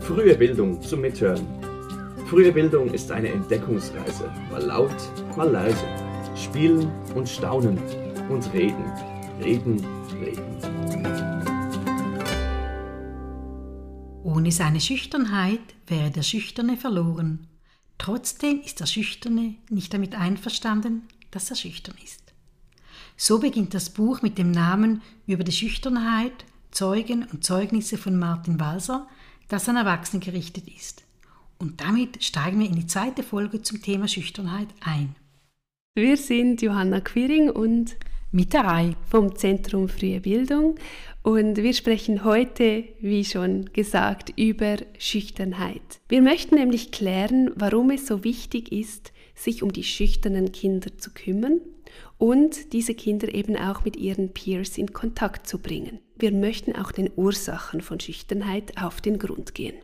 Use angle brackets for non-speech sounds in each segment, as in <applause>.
Frühe Bildung zum Mithören. Frühe Bildung ist eine Entdeckungsreise, mal laut, mal leise. Spielen und staunen und reden, reden, reden. Ohne seine Schüchternheit wäre der Schüchterne verloren. Trotzdem ist der Schüchterne nicht damit einverstanden, dass er schüchtern ist. So beginnt das Buch mit dem Namen Über die Schüchternheit, Zeugen und Zeugnisse von Martin Walser, das an Erwachsene gerichtet ist. Und damit steigen wir in die zweite Folge zum Thema Schüchternheit ein. Wir sind Johanna Quiring und Mitterei vom Zentrum Frühe Bildung und wir sprechen heute, wie schon gesagt, über Schüchternheit. Wir möchten nämlich klären, warum es so wichtig ist, sich um die schüchternen Kinder zu kümmern und diese Kinder eben auch mit ihren Peers in Kontakt zu bringen. Wir möchten auch den Ursachen von Schüchternheit auf den Grund gehen.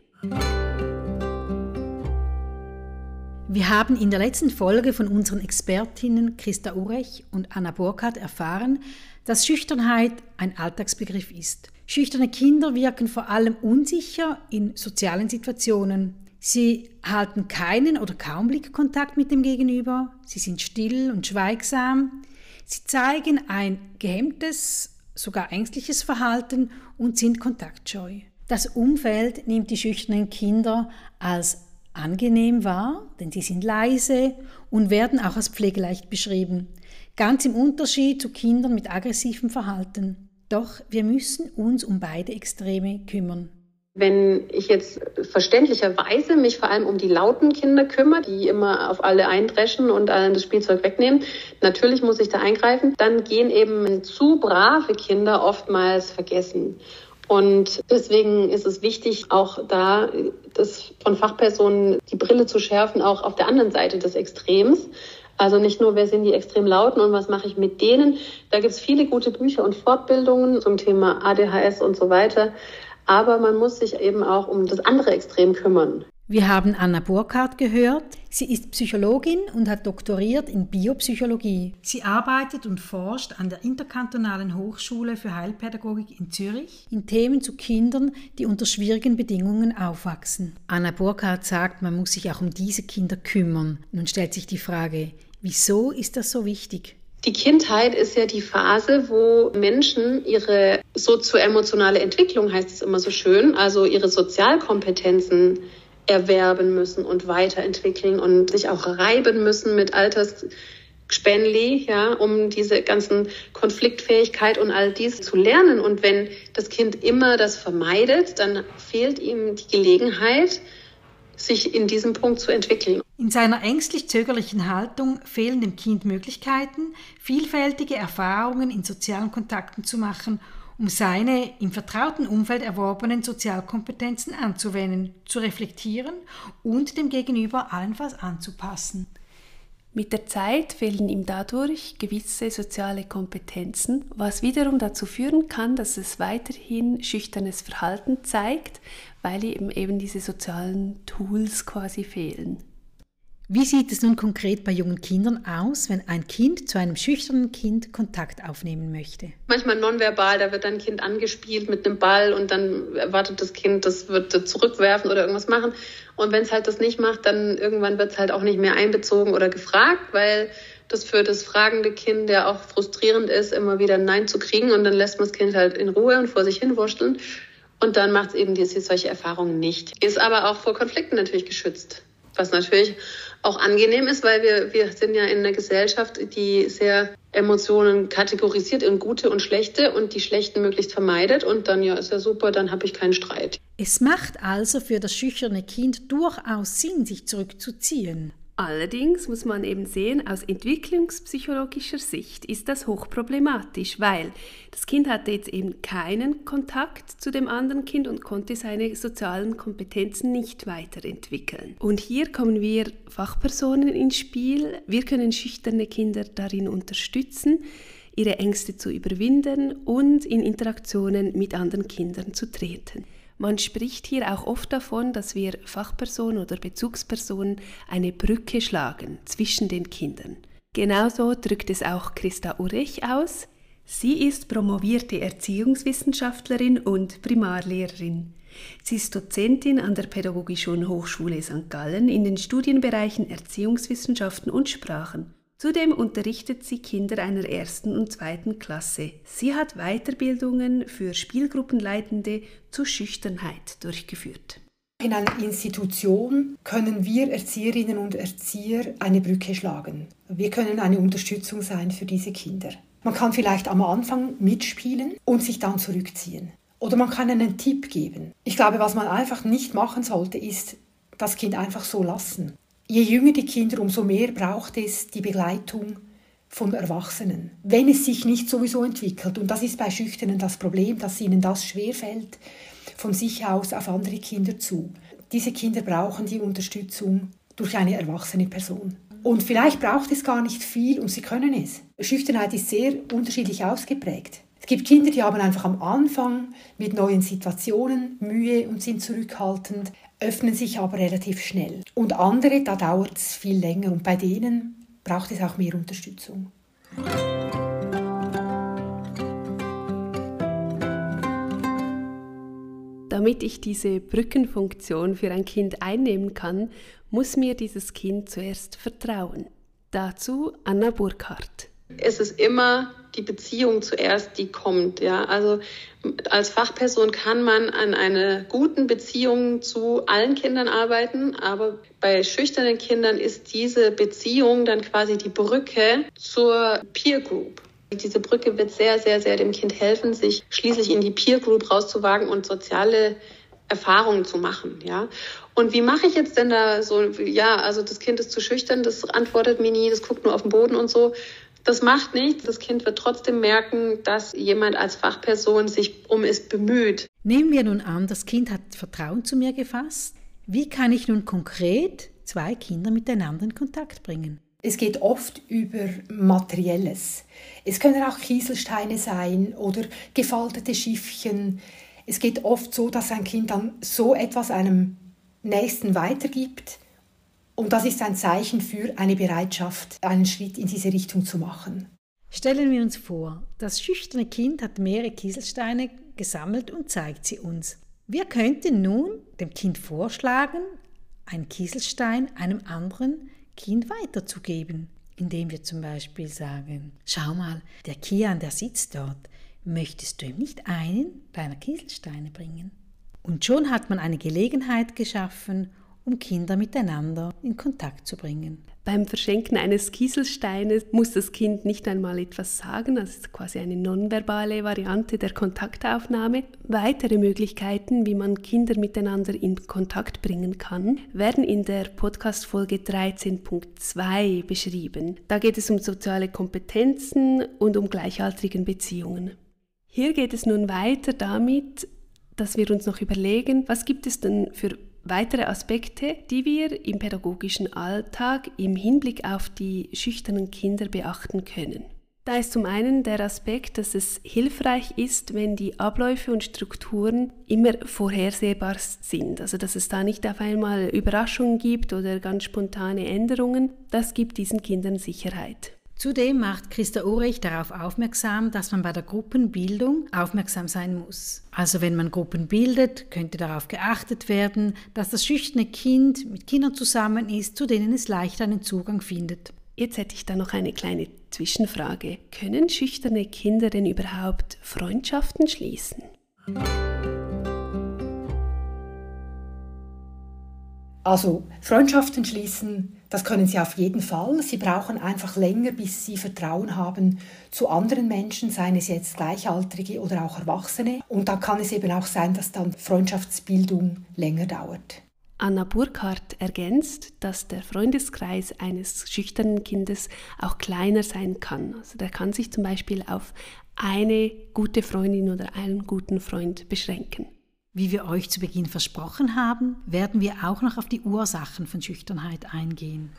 Wir haben in der letzten Folge von unseren Expertinnen Christa Urech und Anna Burkhardt erfahren, dass Schüchternheit ein Alltagsbegriff ist. Schüchterne Kinder wirken vor allem unsicher in sozialen Situationen. Sie halten keinen oder kaum Blickkontakt mit dem Gegenüber. Sie sind still und schweigsam. Sie zeigen ein gehemmtes, sogar ängstliches Verhalten und sind kontaktscheu. Das Umfeld nimmt die schüchternen Kinder als angenehm wahr, denn sie sind leise und werden auch als pflegeleicht beschrieben, ganz im Unterschied zu Kindern mit aggressivem Verhalten. Doch wir müssen uns um beide Extreme kümmern. Wenn ich jetzt verständlicherweise mich vor allem um die lauten Kinder kümmere, die immer auf alle eindreschen und allen das Spielzeug wegnehmen, natürlich muss ich da eingreifen, dann gehen eben zu brave Kinder oftmals vergessen. Und deswegen ist es wichtig, auch da das von Fachpersonen die Brille zu schärfen, auch auf der anderen Seite des Extrems. Also nicht nur, wer sind die extrem lauten und was mache ich mit denen. Da gibt es viele gute Bücher und Fortbildungen zum Thema ADHS und so weiter. Aber man muss sich eben auch um das andere Extrem kümmern. Wir haben Anna Burkhardt gehört. Sie ist Psychologin und hat doktoriert in Biopsychologie. Sie arbeitet und forscht an der Interkantonalen Hochschule für Heilpädagogik in Zürich in Themen zu Kindern, die unter schwierigen Bedingungen aufwachsen. Anna Burkhardt sagt, man muss sich auch um diese Kinder kümmern. Nun stellt sich die Frage, wieso ist das so wichtig? Die Kindheit ist ja die Phase, wo Menschen ihre sozioemotionale Entwicklung, heißt es immer so schön, also ihre Sozialkompetenzen erwerben müssen und weiterentwickeln und sich auch reiben müssen mit Altersspenli, ja, um diese ganzen Konfliktfähigkeit und all dies zu lernen. Und wenn das Kind immer das vermeidet, dann fehlt ihm die Gelegenheit, sich in diesem Punkt zu entwickeln. In seiner ängstlich-zögerlichen Haltung fehlen dem Kind Möglichkeiten, vielfältige Erfahrungen in sozialen Kontakten zu machen um seine im vertrauten Umfeld erworbenen Sozialkompetenzen anzuwenden, zu reflektieren und dem Gegenüber allenfalls anzupassen. Mit der Zeit fehlen ihm dadurch gewisse soziale Kompetenzen, was wiederum dazu führen kann, dass es weiterhin schüchternes Verhalten zeigt, weil ihm eben diese sozialen Tools quasi fehlen. Wie sieht es nun konkret bei jungen Kindern aus, wenn ein Kind zu einem schüchternen Kind Kontakt aufnehmen möchte? Manchmal nonverbal, da wird ein Kind angespielt mit einem Ball und dann erwartet das Kind, das wird zurückwerfen oder irgendwas machen. Und wenn es halt das nicht macht, dann irgendwann wird es halt auch nicht mehr einbezogen oder gefragt, weil das für das fragende Kind ja auch frustrierend ist, immer wieder ein Nein zu kriegen und dann lässt man das Kind halt in Ruhe und vor sich hin wursteln. Und dann macht es eben diese, solche Erfahrungen nicht. Ist aber auch vor Konflikten natürlich geschützt. Was natürlich auch angenehm ist, weil wir, wir sind ja in einer Gesellschaft, die sehr Emotionen kategorisiert in gute und schlechte und die schlechten möglichst vermeidet und dann ja ist ja super, dann habe ich keinen Streit. Es macht also für das schüchterne Kind durchaus Sinn, sich zurückzuziehen. Allerdings muss man eben sehen, aus entwicklungspsychologischer Sicht ist das hochproblematisch, weil das Kind hatte jetzt eben keinen Kontakt zu dem anderen Kind und konnte seine sozialen Kompetenzen nicht weiterentwickeln. Und hier kommen wir Fachpersonen ins Spiel. Wir können schüchterne Kinder darin unterstützen, ihre Ängste zu überwinden und in Interaktionen mit anderen Kindern zu treten. Man spricht hier auch oft davon, dass wir Fachpersonen oder Bezugspersonen eine Brücke schlagen zwischen den Kindern. Genauso drückt es auch Christa Urech aus. Sie ist promovierte Erziehungswissenschaftlerin und Primarlehrerin. Sie ist Dozentin an der Pädagogischen Hochschule St. Gallen in den Studienbereichen Erziehungswissenschaften und Sprachen. Zudem unterrichtet sie Kinder einer ersten und zweiten Klasse. Sie hat Weiterbildungen für Spielgruppenleitende zur Schüchternheit durchgeführt. In einer Institution können wir Erzieherinnen und Erzieher eine Brücke schlagen. Wir können eine Unterstützung sein für diese Kinder. Man kann vielleicht am Anfang mitspielen und sich dann zurückziehen. Oder man kann einen Tipp geben. Ich glaube, was man einfach nicht machen sollte, ist das Kind einfach so lassen. Je jünger die Kinder, umso mehr braucht es die Begleitung von Erwachsenen. Wenn es sich nicht sowieso entwickelt, und das ist bei Schüchternen das Problem, dass ihnen das schwerfällt, von sich aus auf andere Kinder zu. Diese Kinder brauchen die Unterstützung durch eine erwachsene Person. Und vielleicht braucht es gar nicht viel und sie können es. Schüchternheit ist sehr unterschiedlich ausgeprägt. Es gibt Kinder, die haben einfach am Anfang mit neuen Situationen Mühe und sind zurückhaltend, öffnen sich aber relativ schnell. Und andere, da dauert es viel länger und bei denen braucht es auch mehr Unterstützung. Damit ich diese Brückenfunktion für ein Kind einnehmen kann, muss mir dieses Kind zuerst vertrauen. Dazu Anna Burkhardt. Es ist immer die Beziehung zuerst, die kommt. Ja, also als Fachperson kann man an einer guten Beziehung zu allen Kindern arbeiten, aber bei schüchternen Kindern ist diese Beziehung dann quasi die Brücke zur Peer Group. Diese Brücke wird sehr, sehr, sehr dem Kind helfen, sich schließlich in die Peer Group rauszuwagen und soziale Erfahrungen zu machen, ja. Und wie mache ich jetzt denn da so, ja, also das Kind ist zu schüchtern, das antwortet mir nie, das guckt nur auf den Boden und so. Das macht nichts. Das Kind wird trotzdem merken, dass jemand als Fachperson sich um es bemüht. Nehmen wir nun an, das Kind hat Vertrauen zu mir gefasst. Wie kann ich nun konkret zwei Kinder miteinander in Kontakt bringen? Es geht oft über Materielles. Es können auch Kieselsteine sein oder gefaltete Schiffchen. Es geht oft so, dass ein Kind dann so etwas einem Nächsten weitergibt und das ist ein Zeichen für eine Bereitschaft, einen Schritt in diese Richtung zu machen. Stellen wir uns vor, das schüchterne Kind hat mehrere Kieselsteine gesammelt und zeigt sie uns. Wir könnten nun dem Kind vorschlagen, einen Kieselstein einem anderen Kind weiterzugeben, indem wir zum Beispiel sagen, schau mal, der Kian, der sitzt dort, möchtest du ihm nicht einen deiner Kieselsteine bringen? Und schon hat man eine Gelegenheit geschaffen, um Kinder miteinander in Kontakt zu bringen. Beim Verschenken eines Kieselsteines muss das Kind nicht einmal etwas sagen, das ist quasi eine nonverbale Variante der Kontaktaufnahme. Weitere Möglichkeiten, wie man Kinder miteinander in Kontakt bringen kann, werden in der Podcast-Folge 13.2 beschrieben. Da geht es um soziale Kompetenzen und um gleichaltrigen Beziehungen. Hier geht es nun weiter damit, dass wir uns noch überlegen, was gibt es denn für weitere Aspekte, die wir im pädagogischen Alltag im Hinblick auf die schüchternen Kinder beachten können. Da ist zum einen der Aspekt, dass es hilfreich ist, wenn die Abläufe und Strukturen immer vorhersehbar sind. Also dass es da nicht auf einmal Überraschungen gibt oder ganz spontane Änderungen. Das gibt diesen Kindern Sicherheit. Zudem macht Christa Urech darauf aufmerksam, dass man bei der Gruppenbildung aufmerksam sein muss. Also wenn man Gruppen bildet, könnte darauf geachtet werden, dass das schüchterne Kind mit Kindern zusammen ist, zu denen es leicht einen Zugang findet. Jetzt hätte ich da noch eine kleine Zwischenfrage. Können schüchterne Kinder denn überhaupt Freundschaften schließen? Also Freundschaften schließen, das können sie auf jeden Fall. Sie brauchen einfach länger, bis sie Vertrauen haben zu anderen Menschen, seien es jetzt Gleichaltrige oder auch Erwachsene. Und da kann es eben auch sein, dass dann Freundschaftsbildung länger dauert. Anna Burkhardt ergänzt, dass der Freundeskreis eines schüchternen Kindes auch kleiner sein kann. Also der kann sich zum Beispiel auf eine gute Freundin oder einen guten Freund beschränken. Wie wir euch zu Beginn versprochen haben, werden wir auch noch auf die Ursachen von Schüchternheit eingehen.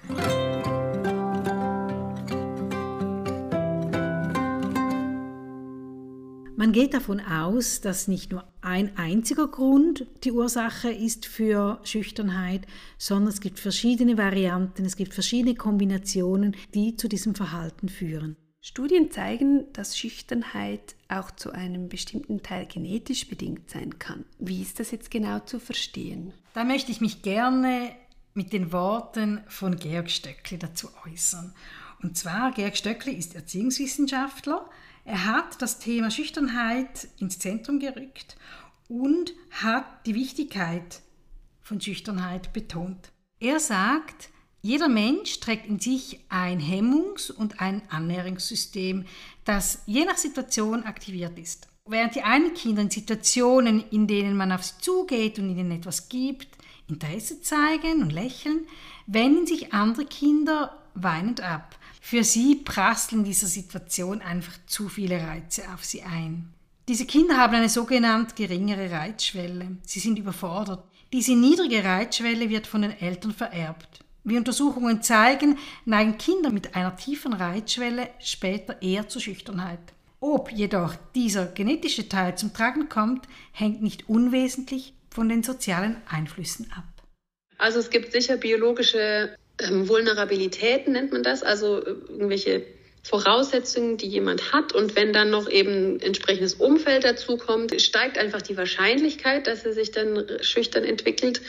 Man geht davon aus, dass nicht nur ein einziger Grund die Ursache ist für Schüchternheit, sondern es gibt verschiedene Varianten, es gibt verschiedene Kombinationen, die zu diesem Verhalten führen. Studien zeigen, dass Schüchternheit auch zu einem bestimmten Teil genetisch bedingt sein kann. Wie ist das jetzt genau zu verstehen? Da möchte ich mich gerne mit den Worten von Georg Stöckli dazu äußern. Und zwar, Georg Stöckli ist Erziehungswissenschaftler. Er hat das Thema Schüchternheit ins Zentrum gerückt und hat die Wichtigkeit von Schüchternheit betont. Er sagt, jeder Mensch trägt in sich ein Hemmungs- und ein Annäherungssystem, das je nach Situation aktiviert ist. Während die einen Kinder in Situationen, in denen man auf sie zugeht und ihnen etwas gibt, Interesse zeigen und lächeln, wenden sich andere Kinder weinend ab. Für sie prasseln in dieser Situation einfach zu viele Reize auf sie ein. Diese Kinder haben eine sogenannte geringere Reizschwelle. Sie sind überfordert. Diese niedrige Reizschwelle wird von den Eltern vererbt. Wie Untersuchungen zeigen, neigen Kinder mit einer tiefen Reizschwelle später eher zur Schüchternheit. Ob jedoch dieser genetische Teil zum Tragen kommt, hängt nicht unwesentlich von den sozialen Einflüssen ab. Also es gibt sicher biologische ähm, Vulnerabilitäten, nennt man das, also äh, irgendwelche Voraussetzungen, die jemand hat. Und wenn dann noch eben entsprechendes Umfeld dazu kommt, steigt einfach die Wahrscheinlichkeit, dass er sich dann schüchtern entwickelt.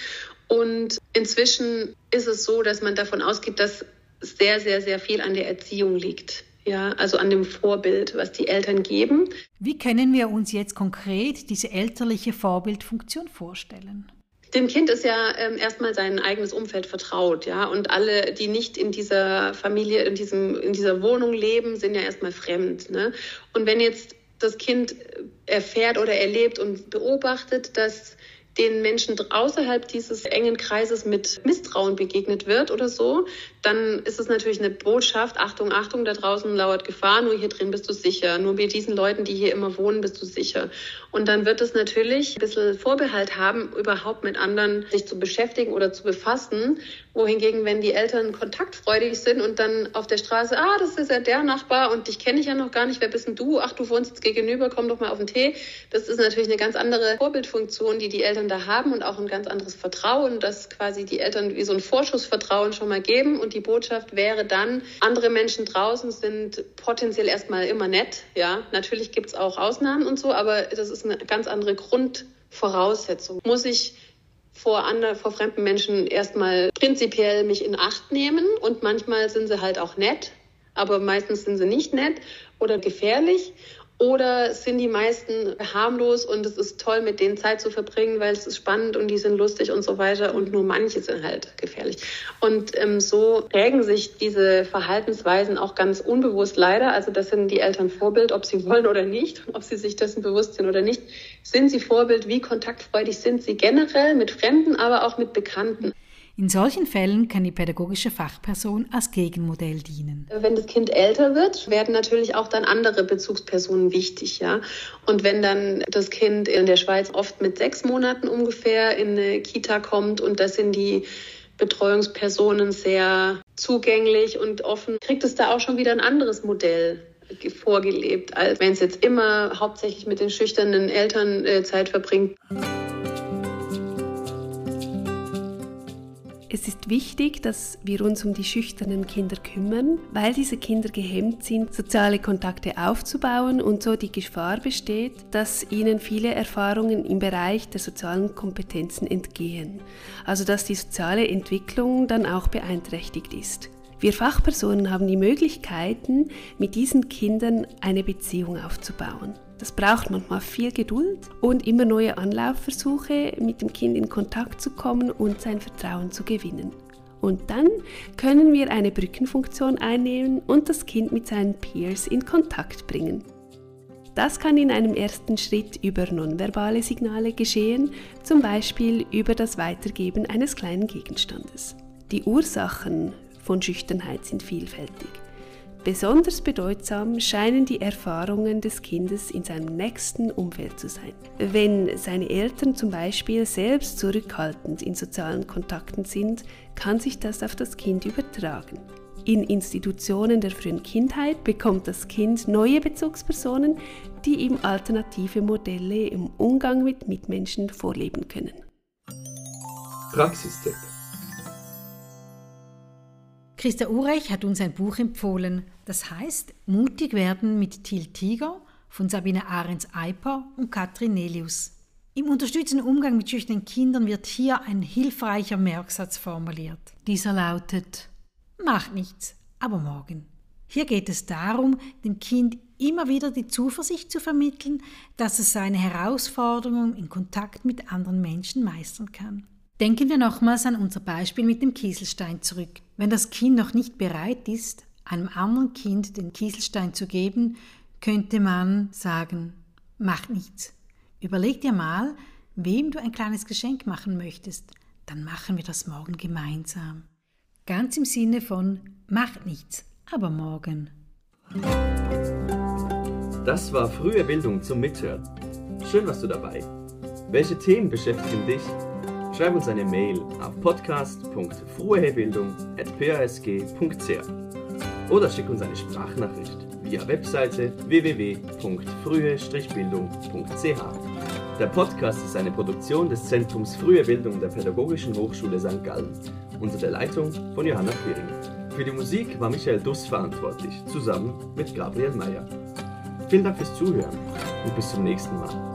Und inzwischen ist es so, dass man davon ausgeht, dass sehr, sehr, sehr viel an der Erziehung liegt. Ja, also an dem Vorbild, was die Eltern geben. Wie können wir uns jetzt konkret diese elterliche Vorbildfunktion vorstellen? Dem Kind ist ja ähm, erstmal sein eigenes Umfeld vertraut, ja. Und alle, die nicht in dieser Familie, in diesem, in dieser Wohnung leben, sind ja erstmal fremd. Ne? Und wenn jetzt das Kind erfährt oder erlebt und beobachtet, dass den Menschen außerhalb dieses engen Kreises mit Misstrauen begegnet wird oder so, dann ist es natürlich eine Botschaft, Achtung, Achtung, da draußen lauert Gefahr, nur hier drin bist du sicher. Nur bei diesen Leuten, die hier immer wohnen, bist du sicher. Und dann wird es natürlich ein bisschen Vorbehalt haben, überhaupt mit anderen sich zu beschäftigen oder zu befassen. Wohingegen, wenn die Eltern kontaktfreudig sind und dann auf der Straße, ah, das ist ja der Nachbar und dich kenne ich ja noch gar nicht, wer bist denn du? Ach, du wohnst jetzt gegenüber, komm doch mal auf den Tee. Das ist natürlich eine ganz andere Vorbildfunktion, die die Eltern da haben und auch ein ganz anderes Vertrauen, dass quasi die Eltern wie so ein Vorschussvertrauen schon mal geben und die Botschaft wäre dann, andere Menschen draußen sind potenziell erstmal immer nett. Ja, natürlich gibt es auch Ausnahmen und so, aber das ist eine ganz andere Grundvoraussetzung. Muss ich vor, andre, vor fremden Menschen erstmal prinzipiell mich in Acht nehmen und manchmal sind sie halt auch nett, aber meistens sind sie nicht nett oder gefährlich. Oder sind die meisten harmlos und es ist toll, mit denen Zeit zu verbringen, weil es ist spannend und die sind lustig und so weiter und nur manche sind halt gefährlich. Und ähm, so prägen sich diese Verhaltensweisen auch ganz unbewusst leider. Also das sind die Eltern Vorbild, ob sie wollen oder nicht, <laughs> ob sie sich dessen bewusst sind oder nicht. Sind sie Vorbild? Wie kontaktfreudig sind sie generell mit Fremden, aber auch mit Bekannten? In solchen Fällen kann die pädagogische Fachperson als Gegenmodell dienen. Wenn das Kind älter wird, werden natürlich auch dann andere Bezugspersonen wichtig, ja. Und wenn dann das Kind in der Schweiz oft mit sechs Monaten ungefähr in eine Kita kommt und das sind die Betreuungspersonen sehr zugänglich und offen, kriegt es da auch schon wieder ein anderes Modell vorgelebt, als wenn es jetzt immer hauptsächlich mit den schüchternen Eltern äh, Zeit verbringt. Es ist wichtig, dass wir uns um die schüchternen Kinder kümmern, weil diese Kinder gehemmt sind, soziale Kontakte aufzubauen und so die Gefahr besteht, dass ihnen viele Erfahrungen im Bereich der sozialen Kompetenzen entgehen, also dass die soziale Entwicklung dann auch beeinträchtigt ist. Wir Fachpersonen haben die Möglichkeiten, mit diesen Kindern eine Beziehung aufzubauen. Das braucht manchmal viel Geduld und immer neue Anlaufversuche, mit dem Kind in Kontakt zu kommen und sein Vertrauen zu gewinnen. Und dann können wir eine Brückenfunktion einnehmen und das Kind mit seinen Peers in Kontakt bringen. Das kann in einem ersten Schritt über nonverbale Signale geschehen, zum Beispiel über das Weitergeben eines kleinen Gegenstandes. Die Ursachen von Schüchternheit sind vielfältig. Besonders bedeutsam scheinen die Erfahrungen des Kindes in seinem nächsten Umfeld zu sein. Wenn seine Eltern zum Beispiel selbst zurückhaltend in sozialen Kontakten sind, kann sich das auf das Kind übertragen. In Institutionen der frühen Kindheit bekommt das Kind neue Bezugspersonen, die ihm alternative Modelle im Umgang mit Mitmenschen vorleben können. Praxistipp Christa Urech hat uns ein Buch empfohlen, das heißt Mutig werden mit Til Tiger von Sabine Ahrens-Eiper und Katrin Nelius. Im unterstützenden Umgang mit schüchternen Kindern wird hier ein hilfreicher Merksatz formuliert. Dieser lautet Macht nichts, aber morgen. Hier geht es darum, dem Kind immer wieder die Zuversicht zu vermitteln, dass es seine Herausforderungen in Kontakt mit anderen Menschen meistern kann. Denken wir nochmals an unser Beispiel mit dem Kieselstein zurück. Wenn das Kind noch nicht bereit ist, einem anderen Kind den Kieselstein zu geben, könnte man sagen, mach nichts. Überleg dir mal, wem du ein kleines Geschenk machen möchtest. Dann machen wir das morgen gemeinsam. Ganz im Sinne von, mach nichts, aber morgen. Das war frühe Bildung zum Mithören. Schön warst du dabei. Welche Themen beschäftigen dich? Schreib uns eine Mail auf podcast.fruehebildung.phsg.ch oder schick uns eine Sprachnachricht via Webseite www.frühe-bildung.ch. Der Podcast ist eine Produktion des Zentrums Frühe Bildung der Pädagogischen Hochschule St. Gallen unter der Leitung von Johanna Quiring. Für die Musik war Michael Duss verantwortlich, zusammen mit Gabriel Meyer. Vielen Dank fürs Zuhören und bis zum nächsten Mal.